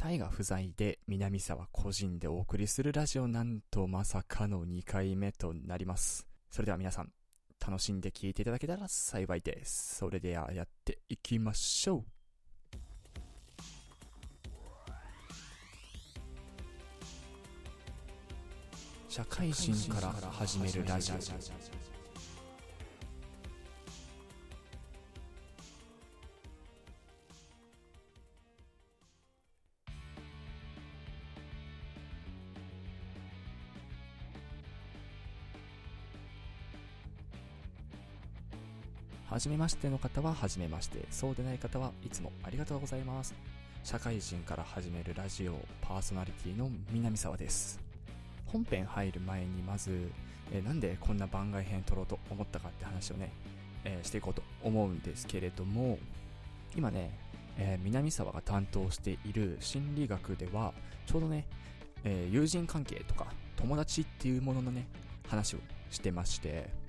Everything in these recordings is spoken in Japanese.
タイが不在で南沢個人でお送りするラジオなんとまさかの2回目となります。それでは皆さん、楽しんで聴いていただけたら幸いです。それではやっていきましょう。社会人から始めるラジオ。はじめましての方ははじめまして、そうでない方はいつもありがとうございます。社会人から始めるラジオパーソナリティの南沢です。本編入る前にまず、えー、なんでこんな番外編撮ろうと思ったかって話をね、えー、していこうと思うんですけれども、今ね、えー、南沢が担当している心理学では、ちょうどね、え友人関係とか友達っていうもののね、話をしてまして、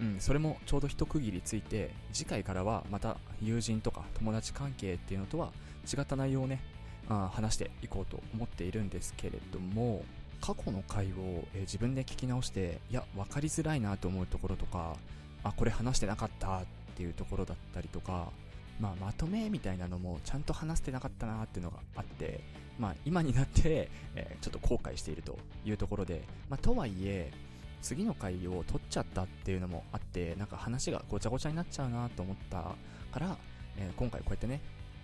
うん、それもちょうど一区切りついて、次回からはまた友人とか友達関係っていうのとは違った内容をね、あ話していこうと思っているんですけれども、過去の回を、え自分で聞き直して、いや、分かりづらいなと思うところとか、あ、これ話してなかったっていうところだったりとか、まあ、まとめみたいなのもちゃんと話してなかったなっていうのがあって、まあ、今になって、えー、ちょっと後悔しているというところで、まあ、とはいえ、次の回を取っちゃったっていうのもあって、なんか話がごちゃごちゃになっちゃうなと思ったから、えー、今回こうやってね、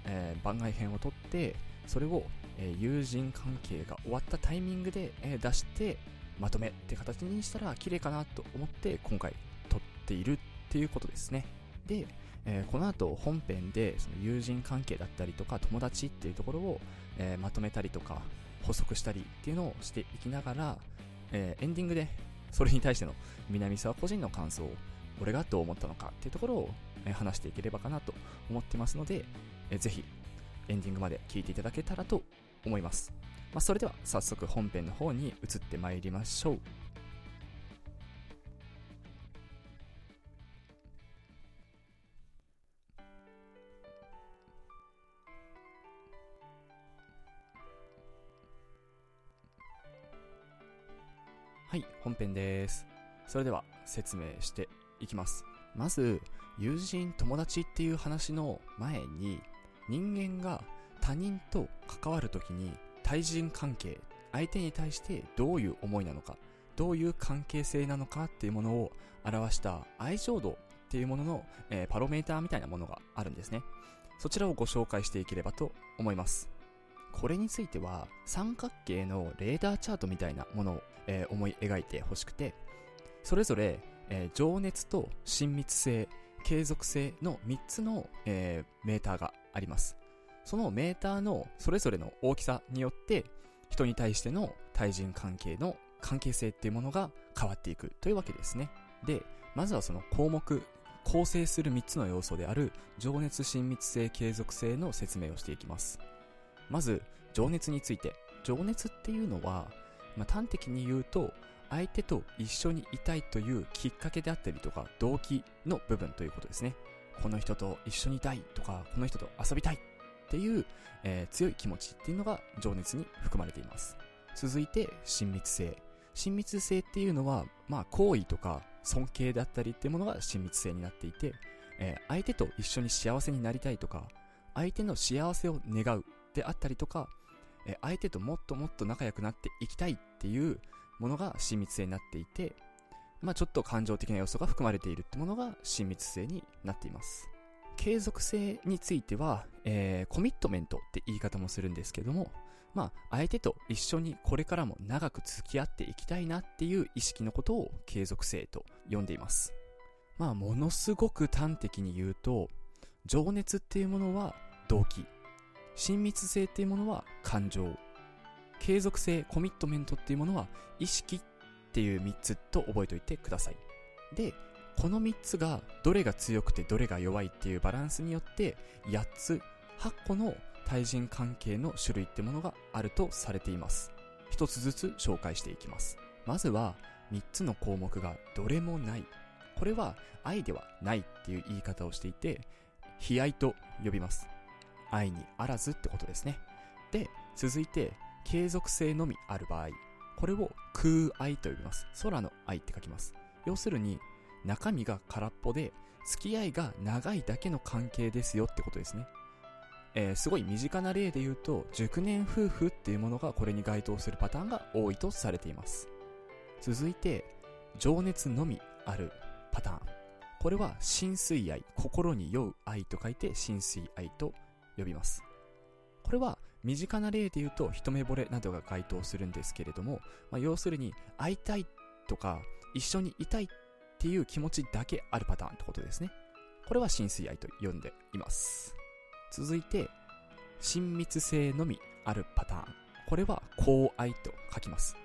えー、番外編を取って、それを、えー、友人関係が終わったタイミングで、え出して、まとめって形にしたら綺麗かなと思って今回撮っているっていうことですね。で、えー、この後本編でその友人関係だったりとか友達っていうところを、えー、まとめたりとか補足したりっていうのをしていきながら、えー、エンディングでそれに対しての南沢個人の感想を、俺がどう思ったのかっていうところを、話していければかなと思ってますので、えぜひエンディングまで聞いていただけたらと思います。まあ、それでは早速本編の方に移ってまいりましょう。はい、本編です。それでは説明していきます。まず、友人、友達っていう話の前に、人間が他人と関わるときに対人関係、相手に対してどういう思いなのか、どういう関係性なのかっていうものを表した愛情度っていうものの、えー、パロメーターみたいなものがあるんですね。そちらをご紹介していければと思います。これについては三角形のレーダーチャートみたいなものを、えー、思い描いてほしくて、それぞれ、えー、情熱と親密性、継続性の3つの、えー、メーターがあります。そのメーターのそれぞれの大きさによって、人に対しての対人関係の関係性っていうものが変わっていくというわけですね。で、まずはその項目、構成する3つの要素である情熱、親密性、継続性の説明をしていきます。まず、情熱について。情熱っていうのは、まあ、端的に言うと、相手と一緒にいたいというきっかけであったりとか、動機の部分ということですね。この人と一緒にいたいとか、この人と遊びたいっていう、えー、強い気持ちっていうのが情熱に含まれています。続いて、親密性。親密性っていうのは、まあ、好意とか尊敬だったりっていうものが親密性になっていて、えー、相手と一緒に幸せになりたいとか、相手の幸せを願うであったりとか、え相手ともっともっと仲良くなっていきたいっていうものが親密性になっていて、まあちょっと感情的な要素が含まれているってものが親密性になっています。継続性については、えー、コミットメントって言い方もするんですけども、まあ相手と一緒にこれからも長く付き合っていきたいなっていう意識のことを継続性と呼んでいます。まあものすごく端的に言うと、情熱っていうものは動機。親密性っていうものは感情。継続性、コミットメントっていうものは意識っていう3つと覚えておいてください。で、この3つがどれが強くてどれが弱いっていうバランスによって8つ、8個の対人関係の種類ってものがあるとされています。一つずつ紹介していきます。まずは3つの項目がどれもない。これは愛ではないっていう言い方をしていて、悲哀と呼びます。愛にあらずってことですね。で、続いて、継続性のみある場合、これを空愛と呼びます。空の愛って書きます。要するに、中身が空っぽで、付き合いが長いだけの関係ですよってことですね。えー、すごい身近な例で言うと、熟年夫婦っていうものがこれに該当するパターンが多いとされています。続いて、情熱のみあるパターン。これは、浸水愛、心に酔う愛と書いて、浸水愛と呼びます。これは、身近な例で言うと、一目惚れなどが該当するんですけれども、まあ、要するに、会いたいとか、一緒にいたいっていう気持ちだけあるパターンってことですね。これは浸水愛と呼んでいます。続いて、親密性のみあるパターン。これは、公愛と書きます。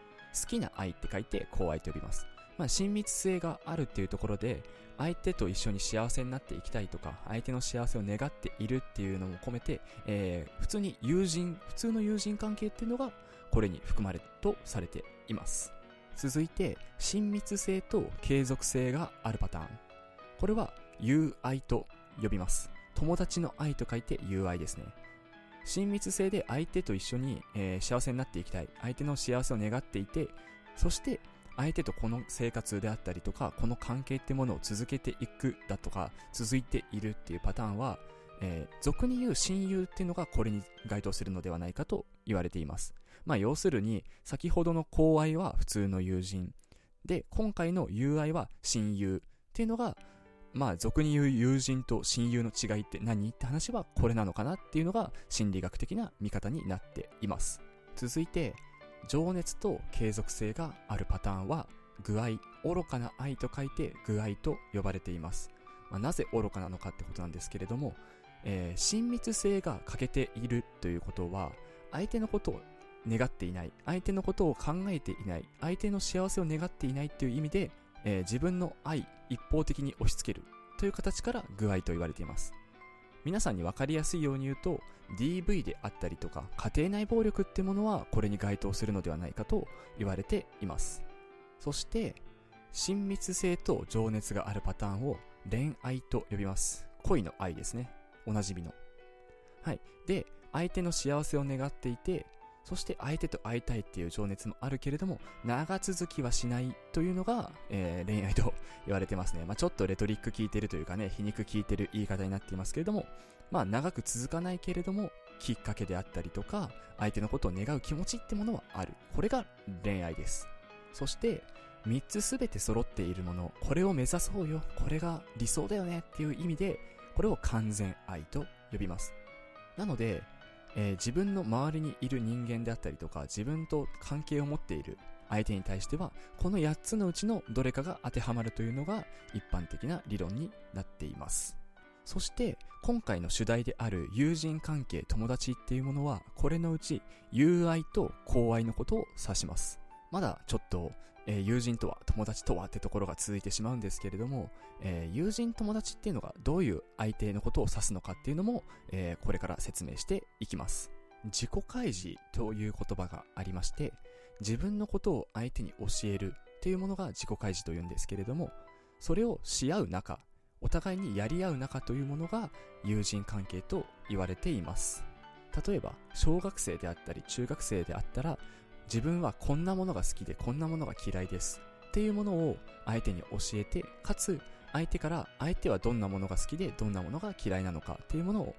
好きな愛って書いて、公愛と呼びます。まあ、親密性があるっていうところで、相手と一緒に幸せになっていきたいとか、相手の幸せを願っているっていうのも込めて、えー、普通に友人、普通の友人関係っていうのが、これに含まれるとされています。続いて、親密性と継続性があるパターン。これは、友愛と呼びます。友達の愛と書いて友愛ですね。親密性で相手と一緒に、えー、幸せになっていきたい。相手の幸せを願っていて、そして相手とこの生活であったりとか、この関係ってものを続けていくだとか、続いているっていうパターンは、えー、俗に言う親友っていうのがこれに該当するのではないかと言われています。まあ要するに、先ほどの公愛は普通の友人。で、今回の友愛は親友っていうのが、まあ、俗に言う友人と親友の違いって何？って話はこれなのかなっていうのが心理学的な見方になっています。続いて、情熱と継続性があるパターンは、具合、愚かな愛と書いて具合と呼ばれています。まあ、なぜ愚かなのかってことなんですけれども、えー、親密性が欠けているということは、相手のことを願っていない、相手のことを考えていない、相手の幸せを願っていないっていう意味で、えー、自分の愛、一方的に押し付けるという形から具合と言われています。皆さんに分かりやすいように言うと DV であったりとか家庭内暴力ってものはこれに該当するのではないかと言われています。そして親密性と情熱があるパターンを恋愛と呼びます。恋の愛ですね。おなじみの。はい。で、相手の幸せを願っていて、そして相手と会いたいっていう情熱もあるけれども、長続きはしないというのが、えー、恋愛と言われてますね。まあ、ちょっとレトリック効いてるというかね、皮肉効いてる言い方になっていますけれども、まあ、長く続かないけれども、きっかけであったりとか、相手のことを願う気持ちってものはある。これが恋愛です。そして、3つすべて揃っているもの、これを目指そうよ、これが理想だよねっていう意味で、これを完全愛と呼びます。なので、えー、自分の周りにいる人間であったりとか、自分と関係を持っている相手に対しては、この8つのうちのどれかが当てはまるというのが一般的な理論になっています。そして、今回の主題である友人関係、友達っていうものは、これのうち、友愛と公愛のことを指します。まだちょっとえ、友人とは、友達とはってところが続いてしまうんですけれども、え、友人友達っていうのがどういう相手のことを指すのかっていうのも、え、これから説明していきます。自己開示という言葉がありまして、自分のことを相手に教えるっていうものが自己開示というんですけれども、それをし合う仲、お互いにやり合う仲というものが友人関係と言われています。例えば、小学生であったり中学生であったら、自分はこんなものが好きでこんなものが嫌いですっていうものを相手に教えて、かつ相手から相手はどんなものが好きでどんなものが嫌いなのかっていうものを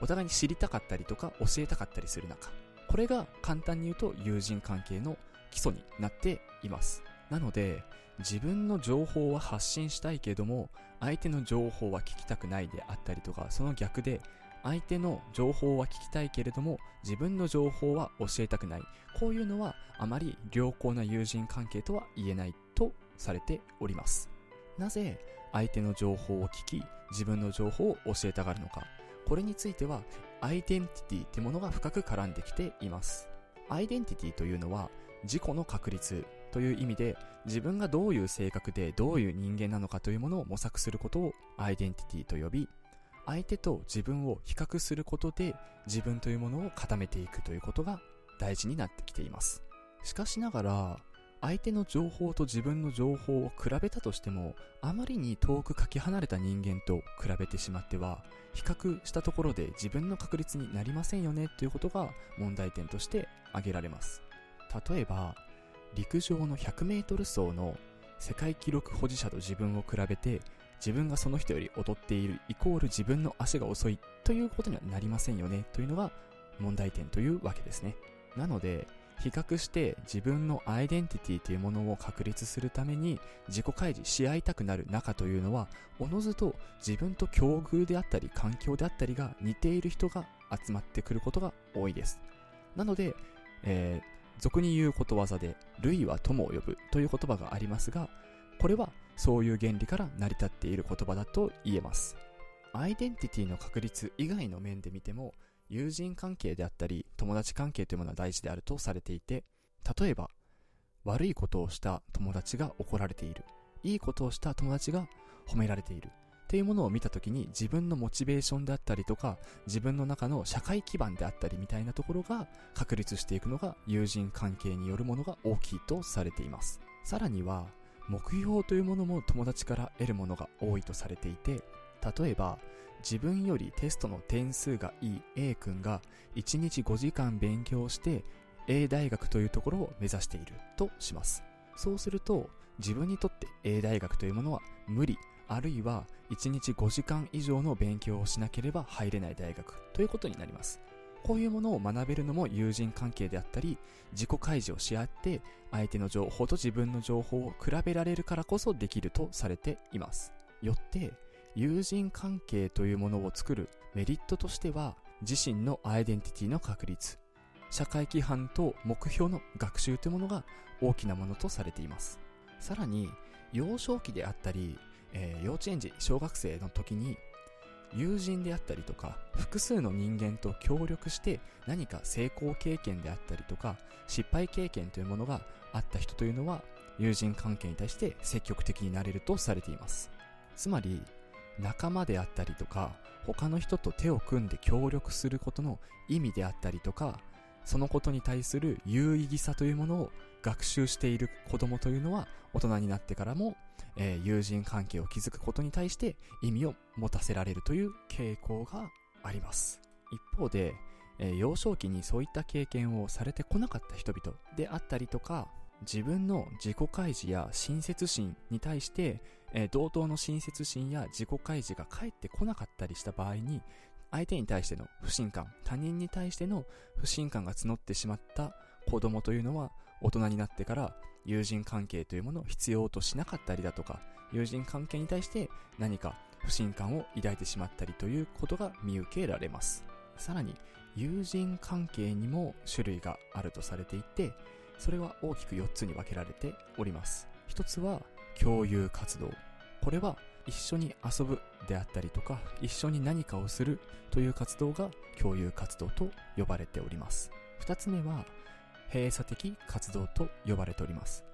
お互いに知りたかったりとか教えたかったりする中、これが簡単に言うと友人関係の基礎になっています。なので、自分の情報は発信したいけれども、相手の情報は聞きたくないであったりとか、その逆で、相手の情報は聞きたいけれども自分の情報は教えたくない。こういうのはあまり良好な友人関係とは言えないとされております。なぜ相手の情報を聞き自分の情報を教えたがるのか。これについてはアイデンティティってものが深く絡んできています。アイデンティティというのは自己の確立という意味で自分がどういう性格でどういう人間なのかというものを模索することをアイデンティティと呼び相手と自分を比較することで自分というものを固めていくということが大事になってきています。しかしながら、相手の情報と自分の情報を比べたとしても、あまりに遠くかけ離れた人間と比べてしまっては、比較したところで自分の確率になりませんよねということが問題点として挙げられます。例えば、陸上の 100m 走の世界記録保持者と自分を比べて、自分がその人より劣っているイコール自分の足が遅いということにはなりませんよねというのが問題点というわけですね。なので、比較して自分のアイデンティティというものを確立するために自己開示し合いたくなる中というのはおのずと自分と境遇であったり環境であったりが似ている人が集まってくることが多いです。なので、えー、俗に言うことわざで類は友を呼ぶという言葉がありますがこれはそういう原理から成り立っている言葉だと言えます。アイデンティティの確立以外の面で見ても友人関係であったり友達関係というものは大事であるとされていて例えば悪いことをした友達が怒られている。いいことをした友達が褒められている。っていうものを見た時に自分のモチベーションであったりとか自分の中の社会基盤であったりみたいなところが確立していくのが友人関係によるものが大きいとされています。さらには目標というものも友達から得るものが多いとされていて例えば自分よりテストの点数がいい A 君が1日5時間勉強して A 大学というところを目指しているとします。そうすると自分にとって A 大学というものは無理あるいは1日5時間以上の勉強をしなければ入れない大学ということになります。こういうものを学べるのも友人関係であったり自己開示をし合って相手の情報と自分の情報を比べられるからこそできるとされています。よって友人関係というものを作るメリットとしては自身のアイデンティティの確立社会規範と目標の学習というものが大きなものとされています。さらに幼少期であったり、えー、幼稚園児小学生の時に友人であったりとか複数の人間と協力して何か成功経験であったりとか失敗経験というものがあった人というのは友人関係に対して積極的になれるとされています。つまり仲間であったりとか他の人と手を組んで協力することの意味であったりとかそのことに対する有意義さというものを学習している子供というのは大人になってからも、えー、友人関係を築くことに対して意味を持たせられるという傾向があります。一方で、えー、幼少期にそういった経験をされてこなかった人々であったりとか自分の自己開示や親切心に対して、えー、同等の親切心や自己開示が返ってこなかったりした場合に、相手に対しての不信感、他人に対しての不信感が募ってしまった子供というのは、大人になってから友人関係というものを必要としなかったりだとか、友人関係に対して何か不信感を抱いてしまったりということが見受けられます。さらに、友人関係にも種類があるとされていて、それは大きく4つに分けられております。1つは共有活動。これは一緒に遊ぶであったりとか一緒に何かをするという活動が共有活動と呼ばれております。2つ目は閉鎖的活動と呼ばれております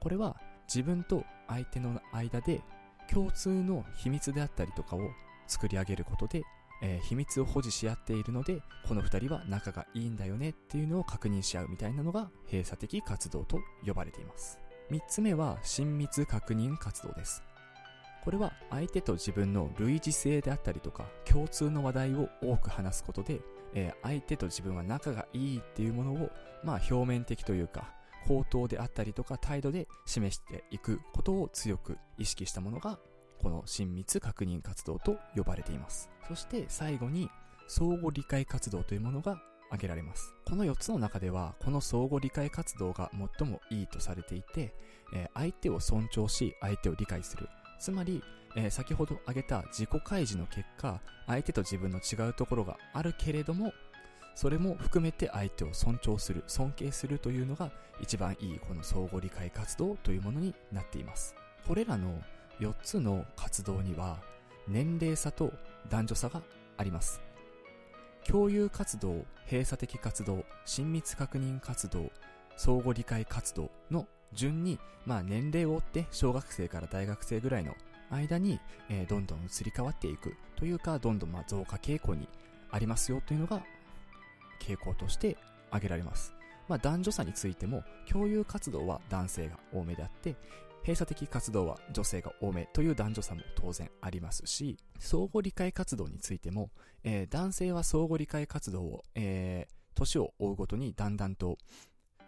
これは自分と相手の間で共通の秘密であったりとかを作り上げることでえー、秘密を保持し合っているので、この二人は仲がいいんだよねっていうのを確認し合うみたいなのが閉鎖的活動と呼ばれています。三つ目は親密確認活動です。これは相手と自分の類似性であったりとか共通の話題を多く話すことで、えー、相手と自分は仲がいいっていうものをまあ表面的というか口頭であったりとか態度で示していくことを強く意識したものがこの親密確認活動と呼ばれています。そして最後に相互理解活動というものが挙げられます。この4つの中では、この相互理解活動が最もいいとされていて、え相手を尊重し、相手を理解する。つまり、え先ほど挙げた自己開示の結果、相手と自分の違うところがあるけれども、それも含めて相手を尊重する、尊敬するというのが一番いいこの相互理解活動というものになっています。これらの4つの活動には年齢差と男女差があります。共有活動、閉鎖的活動、親密確認活動、相互理解活動の順に、まあ年齢を追って小学生から大学生ぐらいの間に、えー、どんどん移り変わっていくというか、どんどんま増加傾向にありますよというのが傾向として挙げられます。まあ、男女差についても共有活動は男性が多めであって閉鎖的活動は女性が多めという男女差も当然ありますし相互理解活動についても、えー、男性は相互理解活動を、えー、年を追うごとにだんだんと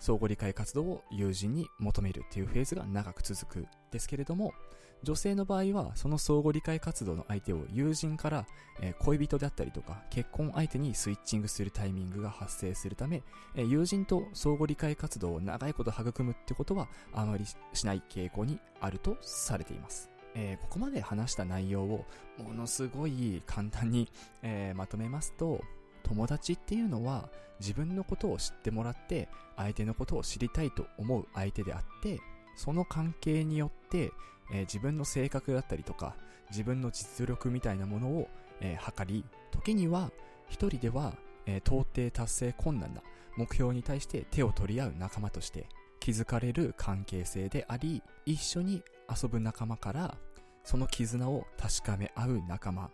相互理解活動を友人に求めるっていうフェーズが長く続くですけれども、女性の場合はその相互理解活動の相手を友人から、え、恋人であったりとか結婚相手にスイッチングするタイミングが発生するため、え、友人と相互理解活動を長いこと育むってことはあまりしない傾向にあるとされています。えー、ここまで話した内容をものすごい簡単に、えまとめますと、友達っていうのは自分のことを知ってもらって相手のことを知りたいと思う相手であってその関係によって、えー、自分の性格だったりとか自分の実力みたいなものを、えー、測り時には一人では、えー、到底達成困難な目標に対して手を取り合う仲間として築かれる関係性であり一緒に遊ぶ仲間からその絆を確かめ合う仲間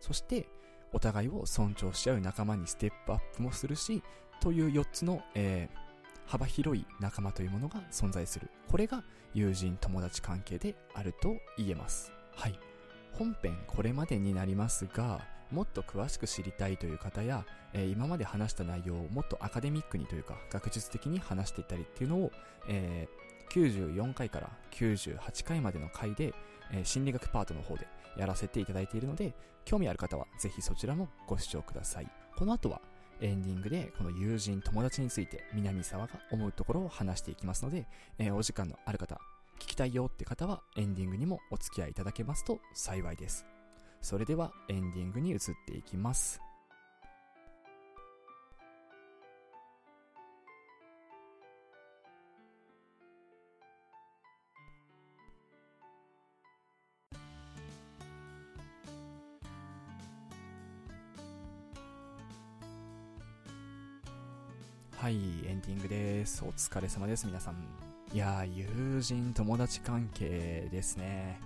そしてお互いを尊重し合う仲間にステップアップもするし、という4つの、えー、幅広い仲間というものが存在する。これが友人友達関係であると言えます。はい。本編これまでになりますが、もっと詳しく知りたいという方や、えー、今まで話した内容をもっとアカデミックにというか学術的に話していたりっていうのを、えー、94回から98回までの回で、えー、心理学パートの方でやらせていただいているので、興味ある方はぜひそちらもご視聴ください。この後はエンディングでこの友人、友達について南沢が思うところを話していきますので、えー、お時間のある方、聞きたいよって方はエンディングにもお付き合いいただけますと幸いです。それではエンディングに移っていきます。はい、エンディングです。お疲れ様です、皆さん。いや友人、友達関係ですね。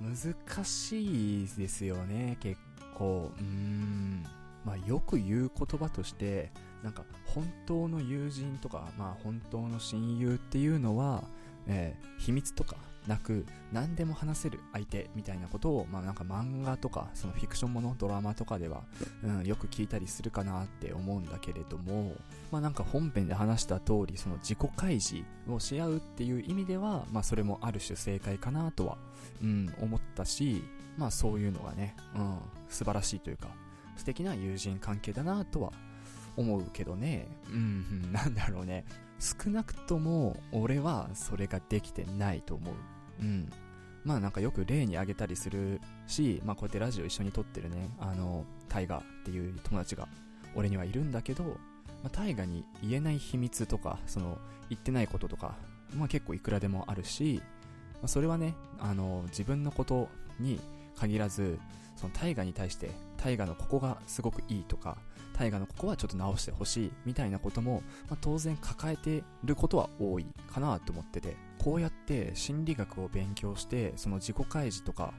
難しいですよね、結構。うーん。まあ、よく言う言葉として、なんか、本当の友人とか、まあ、本当の親友っていうのは、えー、秘密とかなく何でも話せる相手みたいなことを、まあなんか漫画とかそのフィクションものドラマとかでは、うん、よく聞いたりするかなって思うんだけれどもまあなんか本編で話した通りその自己開示をし合うっていう意味ではまあそれもある種正解かなとは、うん、思ったしまあそういうのがね、うん、素晴らしいというか素敵な友人関係だなとは思うけどね。うん、なんだろうね。少なくとも俺はそれができてないと思う。うん。まあなんかよく例に挙げたりするし、まあこうやってラジオ一緒に撮ってるね、あの、タイガーっていう友達が俺にはいるんだけど、まあ、タイガに言えない秘密とか、その、言ってないこととか、まあ結構いくらでもあるし、まあ、それはね、あの、自分のことに限らず、その大河に対して、大河のここがすごくいいとか、大河のここはちょっと直してほしいみたいなことも、まあ、当然抱えてることは多いかなと思ってて、こうやって心理学を勉強して、その自己開示とか、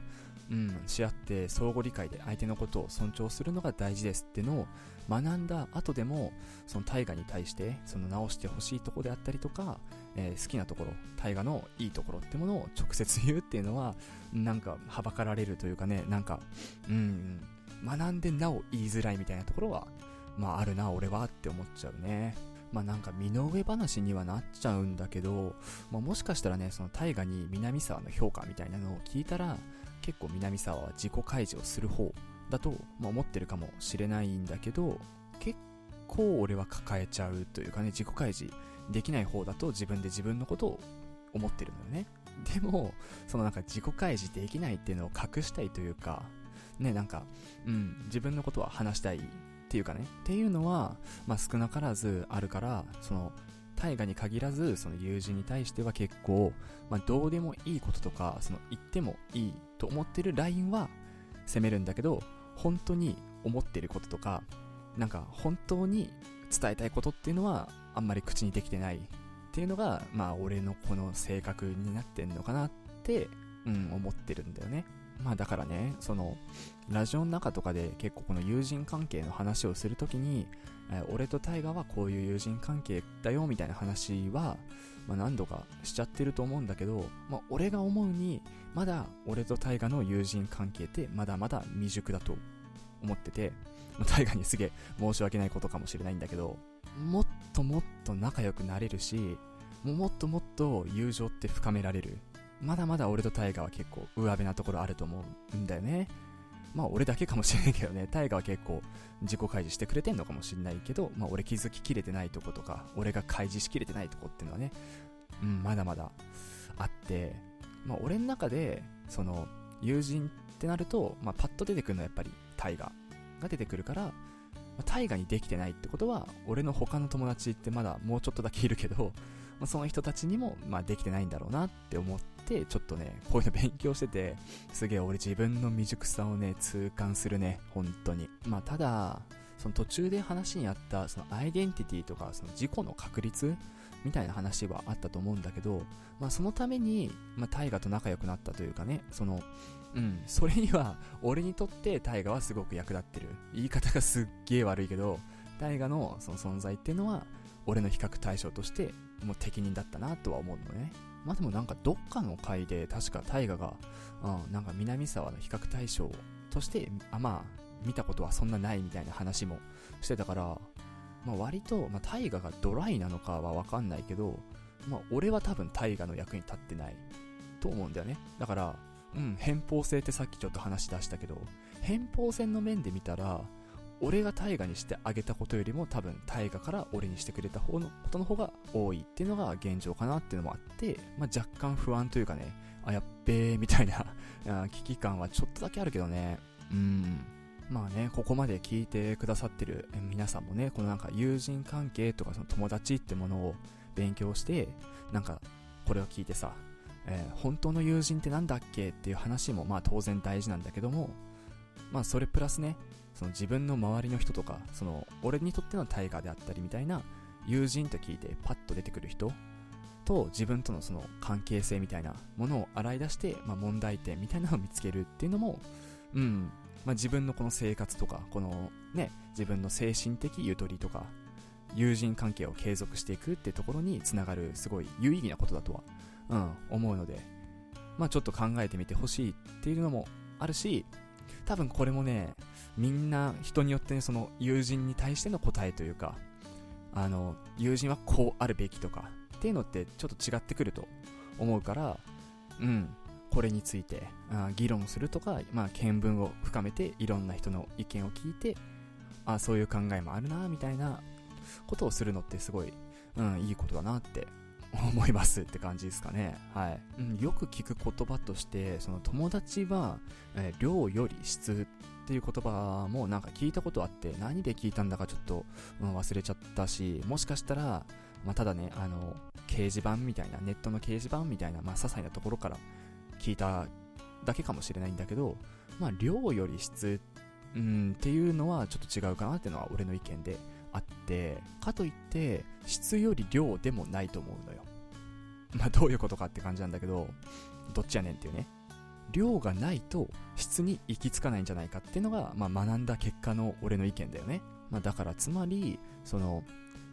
うん、し合って相互理解で相手のことを尊重するのが大事ですってのを学んだ後でも、その大河に対して、その直してほしいとこであったりとか、えー、好きなところ、大河のいいところってものを直接言うっていうのは、なんか、はばかられるというかね、なんか、うん、学んでなお言いづらいみたいなところは、まああるな、俺はって思っちゃうね。まあなんか身の上話にはなっちゃうんだけど、まあ、もしかしたらね、その大河に南沢の評価みたいなのを聞いたら、結構南沢は自己開示をする方だと、まあ、思ってるかもしれないんだけど、結構俺は抱えちゃうというかね、自己開示できない方だと自分で自分のことを思ってるのよね。でも、そのなんか自己開示できないっていうのを隠したいというか、ね、なんか、うん、自分のことは話したいっていうかね、っていうのは、まあ少なからずあるから、その、大河に限らず、その友人に対しては結構、まあどうでもいいこととか、その言ってもいいと思ってるラインは責めるんだけど、本当に思ってることとか、なんか本当に伝えたいことっていうのはあんまり口にできてないっていうのが、まあ俺のこの性格になってんのかなって、うん、思ってるんだよね。まあだからね、その、ラジオの中とかで結構この友人関係の話をするときに、えー、俺とタイガはこういう友人関係だよみたいな話は、まあ、何度かしちゃってると思うんだけど、まあ、俺が思うに、まだ俺とタイガの友人関係ってまだまだ未熟だと思ってて、タイガにすげえ申し訳ないことかもしれないんだけど、もっともっと仲良くなれるし、もっともっと友情って深められる。まだまだ俺とタイガは結構上辺なところあると思うんだよね。まあ俺だけかもしれないけどね、タイガは結構自己開示してくれてんのかもしれないけど、まあ俺気づききれてないとことか、俺が開示しきれてないとこっていうのはね、うん、まだまだあって、まあ俺の中で、その、友人ってなると、まあパッと出てくるのはやっぱりタイガが出てくるから、まあ、タイガにできてないってことは、俺の他の友達ってまだもうちょっとだけいるけど、まあ、その人たちにも、まあ、できてないんだろうなって思って、ちょっとね、こういうの勉強してて、すげえ俺自分の未熟さをね、痛感するね、本当に。まあ、ただ、その途中で話にあった、そのアイデンティティとか、その自己の確率みたいな話はあったと思うんだけど、まあ、そのために、まあ、大河と仲良くなったというかね、その、うん、それには、俺にとって大河はすごく役立ってる。言い方がすっげえ悪いけど、大河のその存在っていうのは、俺の比較対象としてもう適任だったなとは思うのね。まあでもなんかどっかの回で確か大河が、うん、なんか南沢の比較対象として、あ、まあ見たことはそんなないみたいな話もしてたから、まあ割と、まあ大河がドライなのかはわかんないけど、まあ俺は多分大河の役に立ってないと思うんだよね。だから、うん、偏方性ってさっきちょっと話し出したけど、偏方線の面で見たら、俺が大河にしてあげたことよりも多分大河から俺にしてくれた方のことの方が多いっていうのが現状かなっていうのもあって、まあ、若干不安というかね、あ、やっべーみたいな 危機感はちょっとだけあるけどね。うん。まあね、ここまで聞いてくださってる皆さんもね、このなんか友人関係とかその友達ってものを勉強して、なんかこれを聞いてさ、えー、本当の友人ってなんだっけっていう話もまあ当然大事なんだけども、まあそれプラスね、その自分の周りの人とか、その俺にとってのタイガーであったりみたいな友人と聞いてパッと出てくる人と自分とのその関係性みたいなものを洗い出して、まあ、問題点みたいなのを見つけるっていうのも、うん、まあ、自分のこの生活とか、このね、自分の精神的ゆとりとか、友人関係を継続していくってところにつながるすごい有意義なことだとは、うん、思うので、まあちょっと考えてみてほしいっていうのもあるし、多分これもね、みんな人によってね、その友人に対しての答えというか、あの、友人はこうあるべきとか、っていうのってちょっと違ってくると思うから、うん、これについてあ議論するとか、まあ、見聞を深めていろんな人の意見を聞いて、あそういう考えもあるな、みたいなことをするのってすごい、うん、いいことだなって思いますって感じですかね。はい。うん、よく聞く言葉として、その友達は、えー、量より質っていう言葉もなんか聞いたことあって、何で聞いたんだかちょっと、うん、忘れちゃったし、もしかしたら、まあ、ただね、あの、掲示板みたいな、ネットの掲示板みたいな、まあ、些細なところから聞いただけかもしれないんだけど、まあ、量より質、うん、っていうのはちょっと違うかなっていうのは俺の意見で、あって、かといって、質より量でもないと思うのよ。まあ、どういうことかって感じなんだけど、どっちやねんっていうね。量がないと質に行き着かないんじゃないかっていうのが、まあ、学んだ結果の俺の意見だよね。まあ、だからつまり、その、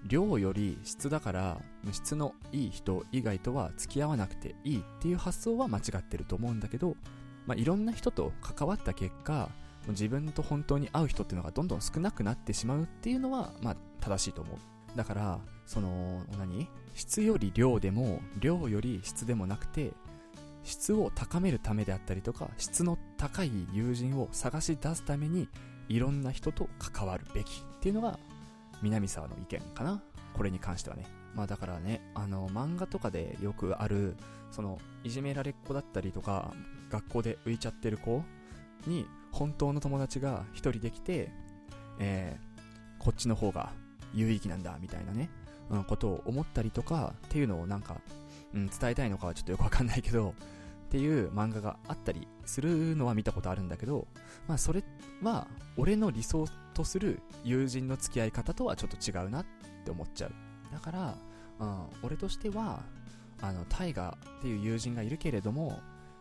量より質だから、質のいい人以外とは付き合わなくていいっていう発想は間違ってると思うんだけど、まあ、いろんな人と関わった結果、自分と本当に合う人っていうのがどんどん少なくなってしまうっていうのは、まあ、正しいと思う。だから、その、何？質より量でも、量より質でもなくて、質を高めるためであったりとか、質の高い友人を探し出すために、いろんな人と関わるべきっていうのが、南沢の意見かな。これに関してはね。まあだからね、あの、漫画とかでよくある、その、いじめられっ子だったりとか、学校で浮いちゃってる子に、本当の友達が一人できて、えー、こっちの方が有意義なんだ、みたいなね、うん、ことを思ったりとか、っていうのをなんか、うん、伝えたいのかはちょっとよくわかんないけど、っていう漫画があったりするのは見たことあるんだけど、まあそれは俺の理想とする友人の付き合い方とはちょっと違うなって思っちゃう。だから、うん、俺としては、あの、タイガっていう友人がいるけれども、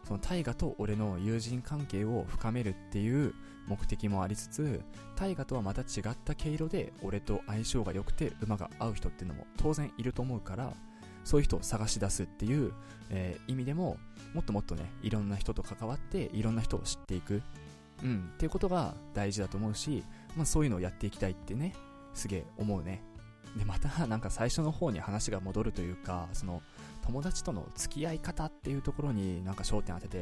その大河と俺の友人関係を深めるっていう目的もありつつ大河とはまた違った毛色で俺と相性が良くて馬が合う人っていうのも当然いると思うからそういう人を探し出すっていう、えー、意味でももっともっとねいろんな人と関わっていろんな人を知っていく。うんっていうことが大事だと思うし、まあ、そういうのをやっていきたいってねすげえ思うね。でまたなんか最初の方に話が戻るというかその友達との付き合い方っていうところになんか焦点当てて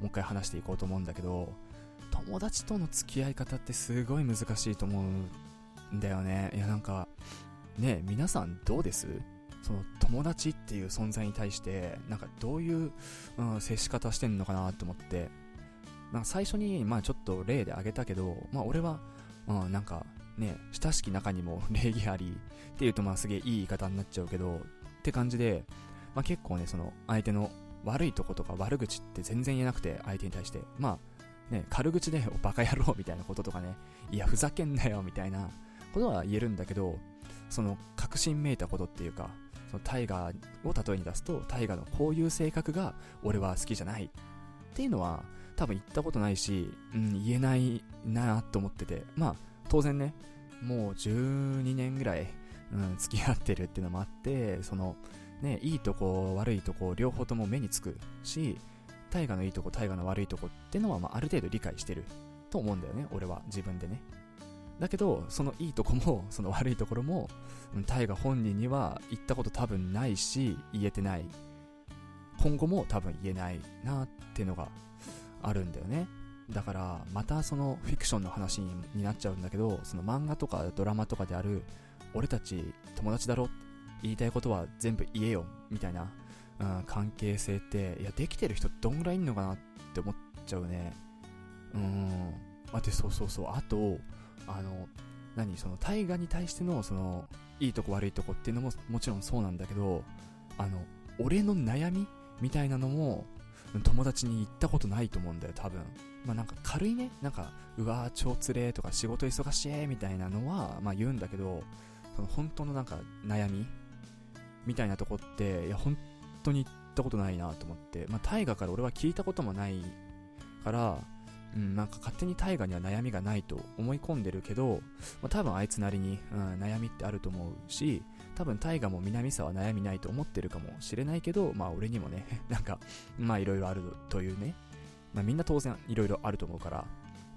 もう一回話していこうと思うんだけど友達との付き合い方ってすごい難しいと思うんだよね。いやなんかね皆さんどうです？その友達っていう存在に対してなんかどういう、うん、接し方してんのかなと思って。なんか最初にまあちょっと例で挙げたけどまあ俺は、うん、なんかね親しき中にも 礼儀ありっていうとまあすげえいい言い方になっちゃうけどって感じでまあ、結構ね、その相手の悪いとことか悪口って全然言えなくて、相手に対して。まあ、ね、軽口で、バカ野郎みたいなこととかね、いや、ふざけんなよみたいなことは言えるんだけど、その、確信めいたことっていうか、そのタイガーを例えに出すと、タイガーのこういう性格が俺は好きじゃないっていうのは、多分言ったことないし、うん、言えないなと思ってて、まあ、当然ね、もう12年ぐらい、うん、付き合ってるっていうのもあって、その、ね、いいとこ、悪いとこ、両方とも目につくし、大河のいいとこ、大河の悪いとこってのは、まあ、ある程度理解してると思うんだよね、俺は、自分でね。だけど、そのいいとこも、その悪いところも、大河本人には言ったこと多分ないし、言えてない。今後も多分言えないなっていうのがあるんだよね。だから、またそのフィクションの話になっちゃうんだけど、その漫画とかドラマとかである、俺たち友達だろ言いたいことは全部言えよ、みたいな、うん、関係性って、いや、できてる人どんぐらいいんのかなって思っちゃうね。うん。あ、で、そうそうそう。あと、あの、何？その大河に対しての、その、いいとこ悪いとこっていうのももちろんそうなんだけど、あの、俺の悩みみたいなのも、友達に言ったことないと思うんだよ、多分。まあなんか軽いね、なんか、うわー超つれーとか仕事忙しいみたいなのは、まあ言うんだけど、その本当のなんか悩みみたいなとこって、いや、本当に行ったことないなと思って、まあ、大河から俺は聞いたこともないから、うん、なんか勝手に大河には悩みがないと思い込んでるけど、まあ、多分あいつなりに、うん、悩みってあると思うし、多分大河も南沢は悩みないと思ってるかもしれないけど、まあ俺にもね、なんか、まあいろいろあるというね、まあみんな当然いろいろあると思うから、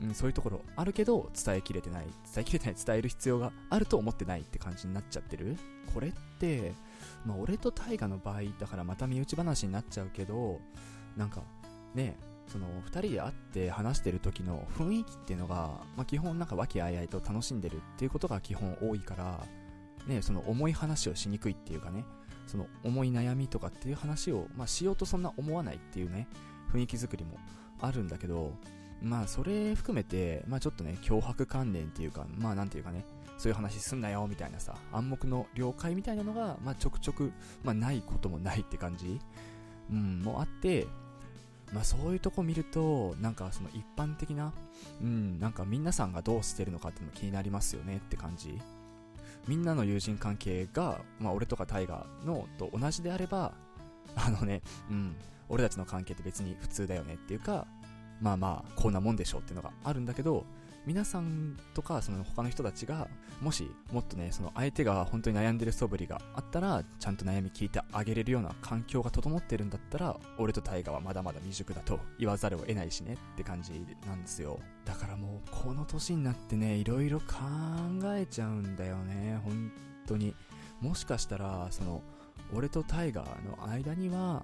うん、そういうところあるけど伝えきれてない、伝えきれてない、伝える必要があると思ってないって感じになっちゃってる。これって、まあ、俺と大河の場合だからまた身内話になっちゃうけどなんかねその2人で会って話してる時の雰囲気っていうのが、まあ、基本なんか和気あいあいと楽しんでるっていうことが基本多いからねその重い話をしにくいっていうかねその重い悩みとかっていう話を、まあ、しようとそんな思わないっていうね雰囲気作りもあるんだけどまあそれ含めて、まあちょっとね、脅迫観念っていうか、まあなんていうかね、そういう話すんなよみたいなさ、暗黙の了解みたいなのが、まあ、ちょくちょく、まあ、ないこともないって感じ、うん、もあって、まあ、そういうとこ見ると、なんかその一般的な、うん、なんか皆さんがどうしてるのかっていうの気になりますよねって感じ。みんなの友人関係が、まあ、俺とかタイガーのと同じであれば、あのね、うん、俺たちの関係って別に普通だよねっていうか、まあまあ、こんなもんでしょうっていうのがあるんだけど、皆さんとかその他の人たちがもしもっとねその相手が本当に悩んでる素振りがあったらちゃんと悩み聞いてあげれるような環境が整ってるんだったら俺と大河はまだまだ未熟だと言わざるを得ないしねって感じなんですよ。だからもうこの年になってねいろいろ考えちゃうんだよね本当に。もしかしたらその俺とタイガーの間には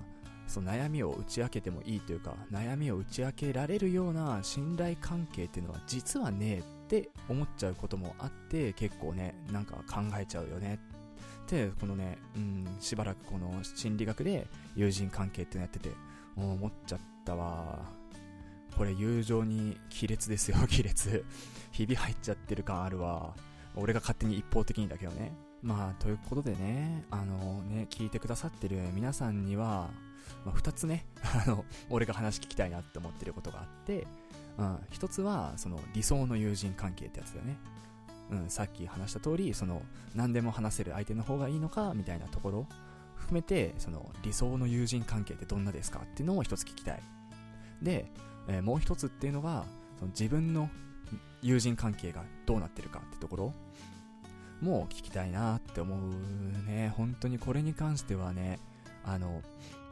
その悩みを打ち明けてもいいというか悩みを打ち明けられるような信頼関係っていうのは実はねえって思っちゃうこともあって結構ねなんか考えちゃうよね。ってこのね、うん、しばらくこの心理学で友人関係ってのやってて思っちゃったわ。これ友情に亀裂ですよ 亀裂。ひび入っちゃってる感あるわ。俺が勝手に一方的にだけどね。まあということでねあのね聞いてくださってる皆さんにはまあ、2つね、あの、俺が話聞きたいなって思ってることがあって、うん、1つは、その理想の友人関係ってやつだよね。うん、さっき話した通り、その、何でも話せる相手の方がいいのか、みたいなところ、含めて、その、理想の友人関係ってどんなですかっていうのを一つ聞きたい。で、えー、もう一つっていうのが、その自分の友人関係がどうなってるかってところもう聞きたいなって思うね。本当にこれに関してはね、あの、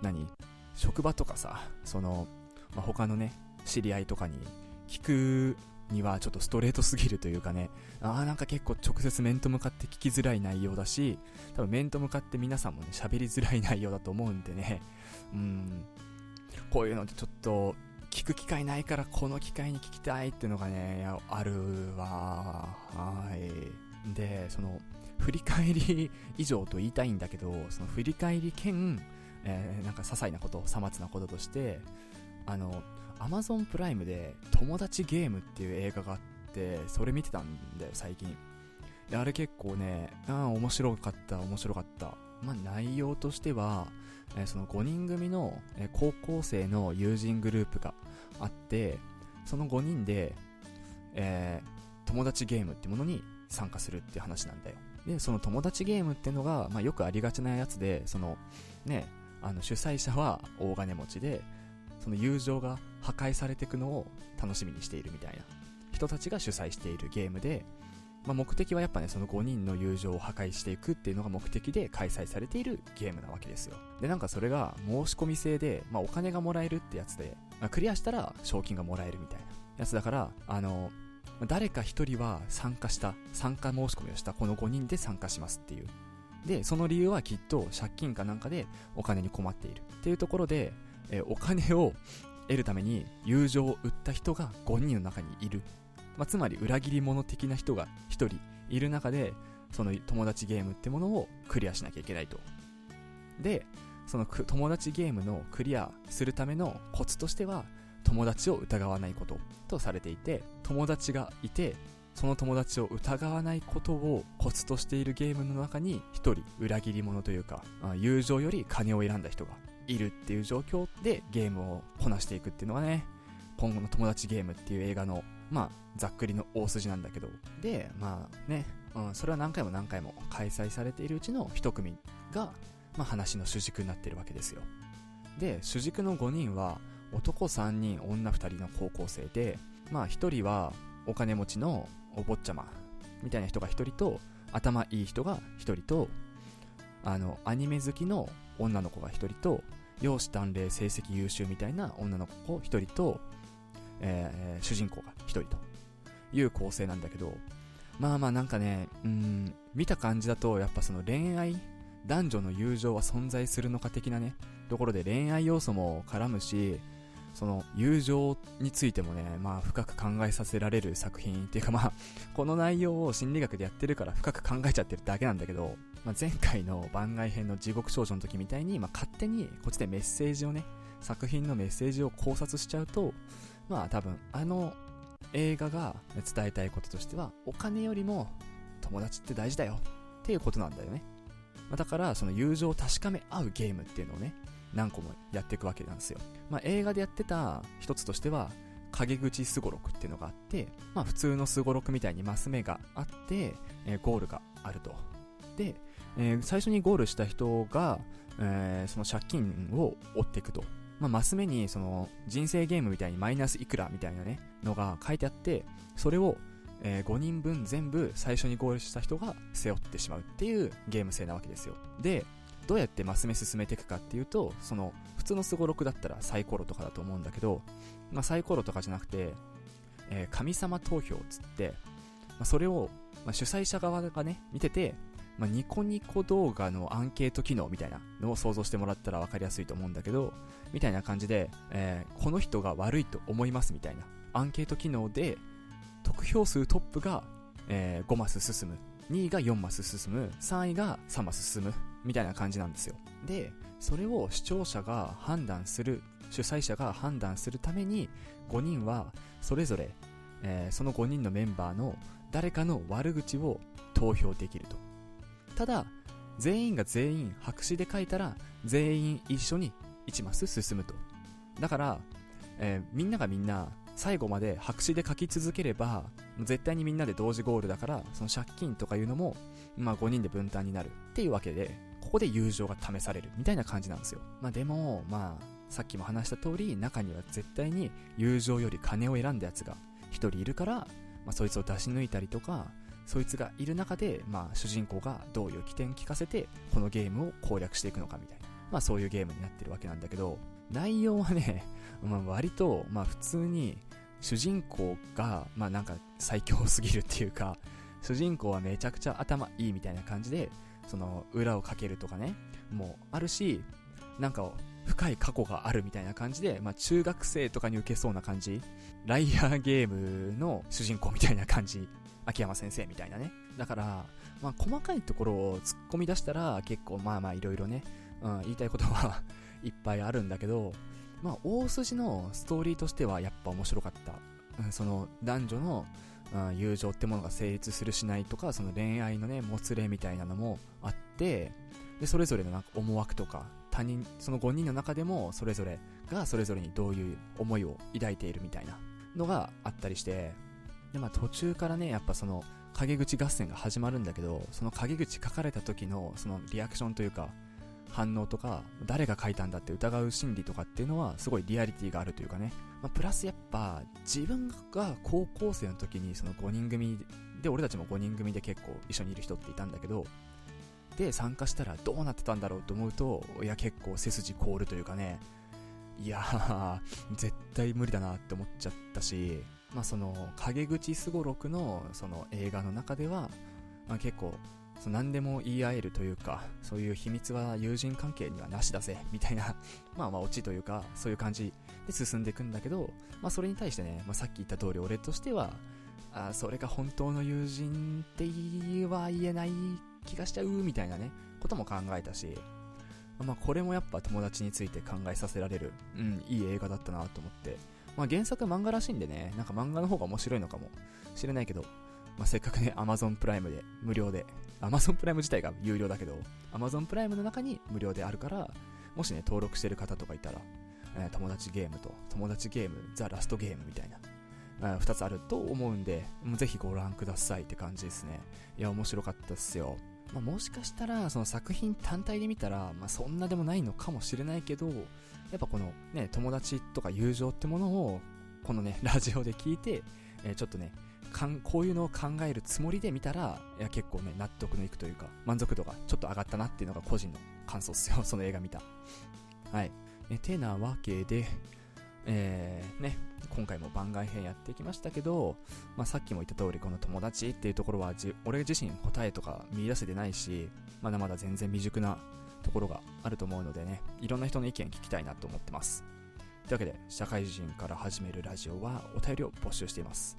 何？職場とかさ、その、まあ、他のね、知り合いとかに聞くにはちょっとストレートすぎるというかね、ああなんか結構直接面と向かって聞きづらい内容だし、多分面と向かって皆さんもね、喋りづらい内容だと思うんでね、うん、こういうのでちょっと聞く機会ないからこの機会に聞きたいっていうのがね、あるわ。はい。で、その、振り返り以上と言いたいんだけど、その振り返り兼、えー、なんか些細なこと、さまつなこととして、あの、アマゾンプライムで友達ゲームっていう映画があって、それ見てたんだよ、最近。で、あれ結構ね、あ面白かった、面白かった。まあ、内容としては、えー、その5人組の、えー、高校生の友人グループがあって、その5人で、えー、友達ゲームってものに参加するっていう話なんだよ。で、その友達ゲームってのが、まあ、よくありがちなやつで、その、ね、あの主催者は大金持ちで、その友情が破壊されていくのを楽しみにしているみたいな人たちが主催しているゲームで、まあ、目的はやっぱね、その5人の友情を破壊していくっていうのが目的で開催されているゲームなわけですよ。で、なんかそれが申し込み制で、まあ、お金がもらえるってやつで、まあ、クリアしたら賞金がもらえるみたいなやつだから、あの、誰か1人は参加した、参加申し込みをしたこの5人で参加しますっていう。で、その理由はきっと借金かなんかでお金に困っているっていうところで、えお金を得るために友情を売った人が5人の中にいる。まあ、つまり裏切り者的な人が1人いる中で、その友達ゲームってものをクリアしなきゃいけないと。で、その友達ゲームのクリアするためのコツとしては、友達を疑わないこととされていて、友達がいて、その友達を疑わないことをコツとしているゲームの中に一人裏切り者というか、友情より金を選んだ人がいるっていう状況でゲームをこなしていくっていうのがね、今後の友達ゲームっていう映画の、まあ、ざっくりの大筋なんだけど、で、まあね、うん、それは何回も何回も開催されているうちの一組が、まあ話の主軸になってるわけですよ。で、主軸の5人は、男3人、女2人の高校生で、まあ1人はお金持ちのお坊ちゃまみたいな人が1人と、頭いい人が1人と、あの、アニメ好きの女の子が1人と、容姿端麗成績優秀みたいな女の子1人と、えー、主人公が1人という構成なんだけど、まあまあなんかね、うん、見た感じだとやっぱその恋愛、男女の友情は存在するのか的なね、ところで恋愛要素も絡むし、その友情についてもね、まあ深く考えさせられる作品っていうかまあ、この内容を心理学でやってるから深く考えちゃってるだけなんだけど、まあ、前回の番外編の地獄少女の時みたいに、まあ、勝手にこっちでメッセージをね、作品のメッセージを考察しちゃうと、まあ多分あの映画が伝えたいこととしては、お金よりも友達って大事だよっていうことなんだよね。まあ、だからその友情を確かめ合うゲームっていうのをね、何個もやっていくわけなんですよ。まあ映画でやってた一つとしては、陰口すごろくっていうのがあって、まあ普通のすごろくみたいにマス目があって、えー、ゴールがあると。で、えー、最初にゴールした人が、えー、その借金を追っていくと。まあ、マス目に、その、人生ゲームみたいにマイナスいくらみたいなね、のが書いてあって、それを、えー、5人分全部最初にゴールした人が背負ってしまうっていうゲーム性なわけですよ。で、どうやってマス目進めていくかっていうと、その、普通のスゴロクだったらサイコロとかだと思うんだけど、まあ、サイコロとかじゃなくて、えー、神様投票つって、まあ、それを、まあ、主催者側がね、見てて、まあ、ニコニコ動画のアンケート機能みたいなのを想像してもらったら分かりやすいと思うんだけど、みたいな感じで、えー、この人が悪いと思いますみたいなアンケート機能で、得票数トップが、えー、5マス進む。2位が4マス進む。3位が3マス進む。みたいな感じなんですよ。で、それを視聴者が判断する、主催者が判断するために、5人はそれぞれ、えー、その5人のメンバーの誰かの悪口を投票できると。ただ、全員が全員白紙で書いたら、全員一緒に1マス進むと。だから、えー、みんながみんな最後まで白紙で書き続ければ、絶対にみんなで同時ゴールだから、その借金とかいうのも、まあ5人で分担になるっていうわけで、ここで友情が試されるみたいな感じなんですよ。まあでも、まあ、さっきも話した通り、中には絶対に友情より金を選んだやつが一人いるから、まあ、そいつを出し抜いたりとか、そいつがいる中で、まあ、主人公がどういう起点聞かせて、このゲームを攻略していくのかみたいな。まあ、そういうゲームになってるわけなんだけど、内容はね、まあ、割と、まあ、普通に、主人公が、まあ、なんか最強すぎるっていうか、主人公はめちゃくちゃ頭いいみたいな感じで、その、裏をかけるとかね、もうあるし、なんか、深い過去があるみたいな感じで、まあ、中学生とかに受けそうな感じ。ライアーゲームの主人公みたいな感じ。秋山先生みたいなね。だから、まあ、細かいところを突っ込み出したら、結構まあまあいろいろね、うん、言いたいことは いっぱいあるんだけど、まあ、大筋のストーリーとしてはやっぱ面白かった。うん、その男女の、友情ってものが成立するしないとか、その恋愛のね、もつれみたいなのもあって、で、それぞれのなんか思惑とか、他人、その5人の中でもそれぞれがそれぞれにどういう思いを抱いているみたいなのがあったりして、で、まあ途中からね、やっぱその、陰口合戦が始まるんだけど、その陰口書かれた時の、そのリアクションというか、反応とか、誰が書いたんだって疑う心理とかっていうのは、すごいリアリティがあるというかね。まあ、プラスやっぱ、自分が高校生の時にその5人組で、俺たちも5人組で結構一緒にいる人っていたんだけど、で、参加したらどうなってたんだろうと思うと、いや、結構背筋凍るというかね、いやー、絶対無理だなって思っちゃったし、まあその、陰口すごろくのその映画の中では、まあ、結構、そ何でも言い合えるというか、そういう秘密は友人関係にはなしだぜ、みたいな、まあまあオチというか、そういう感じで進んでいくんだけど、まあそれに対してね、まあさっき言った通り俺としては、あそれが本当の友人っては言えない気がしちゃう、みたいなね、ことも考えたし、まあこれもやっぱ友達について考えさせられる、うん、いい映画だったなと思って、まあ原作漫画らしいんでね、なんか漫画の方が面白いのかもしれないけど、まあ、せっかくね、Amazon プライムで無料で、Amazon プライム自体が有料だけど、Amazon プライムの中に無料であるから、もしね、登録してる方とかいたら、えー、友達ゲームと、友達ゲーム、ザ・ラストゲームみたいな、えー、2つあると思うんで、ぜひご覧くださいって感じですね。いや、面白かったっすよ。まあ、もしかしたら、その作品単体で見たら、まあ、そんなでもないのかもしれないけど、やっぱこのね、友達とか友情ってものを、このね、ラジオで聞いて、えー、ちょっとね、かん、こういうのを考えるつもりで見たら、いや、結構ね、納得のいくというか、満足度がちょっと上がったなっていうのが個人の感想っすよ。その映画見た。はい。え、てなわけで、えー、ね、今回も番外編やってきましたけど、まあ、さっきも言った通り、この友達っていうところは、俺自身答えとか見出せてないし、まだまだ全然未熟なところがあると思うのでね、いろんな人の意見聞きたいなと思ってます。というわけで、社会人から始めるラジオはお便りを募集しています。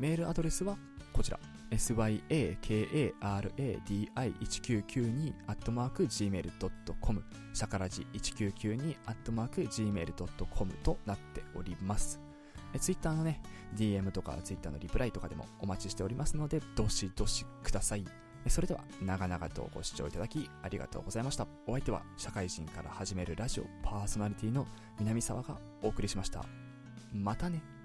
メールアドレスはこちら。syakaradi1992-gmail.com シャカラジ 1992-gmail.com となっております。ツイッターのね、DM とかツイッターのリプライとかでもお待ちしておりますので、どしどしください。それでは、長々とご視聴いただきありがとうございました。お相手は、社会人から始めるラジオパーソナリティの南沢がお送りしました。またね。